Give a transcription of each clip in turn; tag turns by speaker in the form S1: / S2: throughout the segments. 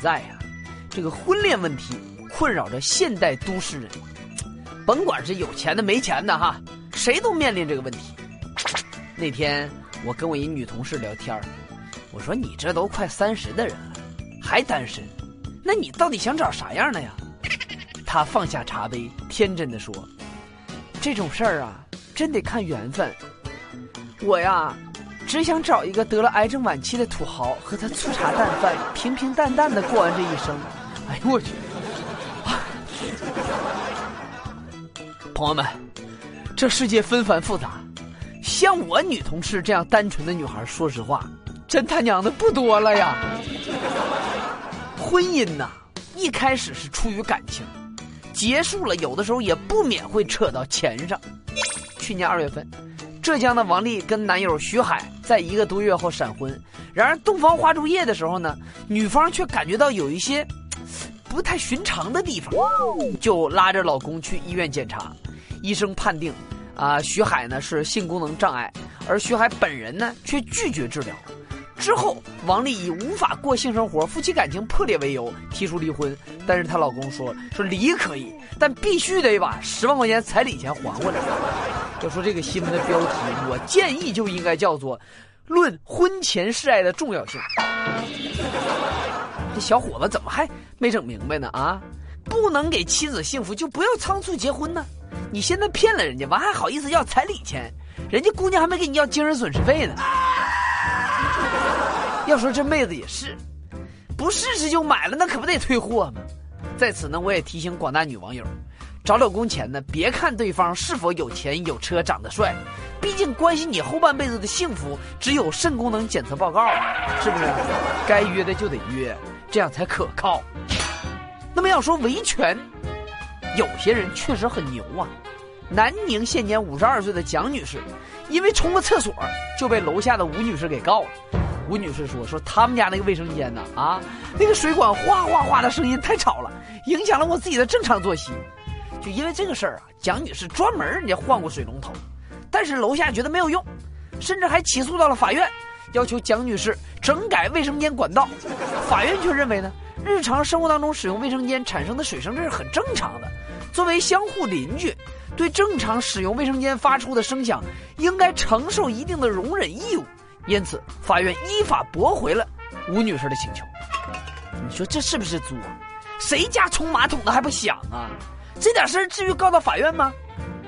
S1: 在呀，这个婚恋问题困扰着现代都市人，甭管是有钱的没钱的哈，谁都面临这个问题。那天我跟我一女同事聊天我说你这都快三十的人了，还单身，那你到底想找啥样的呀？她放下茶杯，天真的说：“这种事儿啊，真得看缘分。我呀。”只想找一个得了癌症晚期的土豪，和他粗茶淡饭，平平淡淡的过完这一生。哎呦我去！朋友们，这世界纷繁复杂，像我女同事这样单纯的女孩，说实话，真他娘的不多了呀。婚姻呐，一开始是出于感情，结束了有的时候也不免会扯到钱上。去年二月份。浙江的王丽跟男友徐海在一个多月后闪婚，然而洞房花烛夜的时候呢，女方却感觉到有一些 不太寻常的地方，就拉着老公去医院检查，医生判定，啊，徐海呢是性功能障碍，而徐海本人呢却拒绝治疗。之后，王丽以无法过性生活、夫妻感情破裂为由提出离婚，但是她老公说说离可以，但必须得把十万块钱彩礼钱还回来。要说这个新闻的标题，我建议就应该叫做《论婚前示爱的重要性》。这小伙子怎么还没整明白呢？啊，不能给妻子幸福就不要仓促结婚呢？你现在骗了人家，完还好意思要彩礼钱？人家姑娘还没给你要精神损失费呢。要说这妹子也是，不试试就买了，那可不得退货吗？在此呢，我也提醒广大女网友，找老公前呢，别看对方是否有钱有车长得帅，毕竟关系你后半辈子的幸福，只有肾功能检测报告，是不是？该约的就得约，这样才可靠。那么要说维权，有些人确实很牛啊。南宁现年五十二岁的蒋女士，因为冲个厕所就被楼下的吴女士给告了。吴女士说：“说他们家那个卫生间呢，啊，那个水管哗哗哗的声音太吵了，影响了我自己的正常作息。就因为这个事儿啊，蒋女士专门人家换过水龙头，但是楼下觉得没有用，甚至还起诉到了法院，要求蒋女士整改卫生间管道。法院却认为呢，日常生活当中使用卫生间产生的水声这是很正常的，作为相互邻居，对正常使用卫生间发出的声响应该承受一定的容忍义务。”因此，法院依法驳回了吴女士的请求。你说这是不是作？谁家冲马桶的还不响啊？这点事儿至于告到法院吗？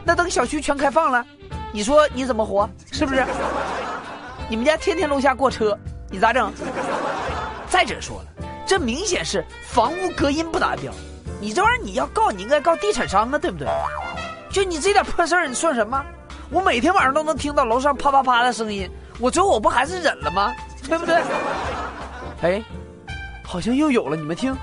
S1: 那等小区全开放了，你说你怎么活？是不是？你们家天天楼下过车，你咋整？再者说了，这明显是房屋隔音不达标。你这玩意儿你要告，你应该告地产商啊，对不对？就你这点破事儿，你算什么？我每天晚上都能听到楼上啪啪啪的声音。我最后我不还是忍了吗？对不对？哎，好像又有了，你们听。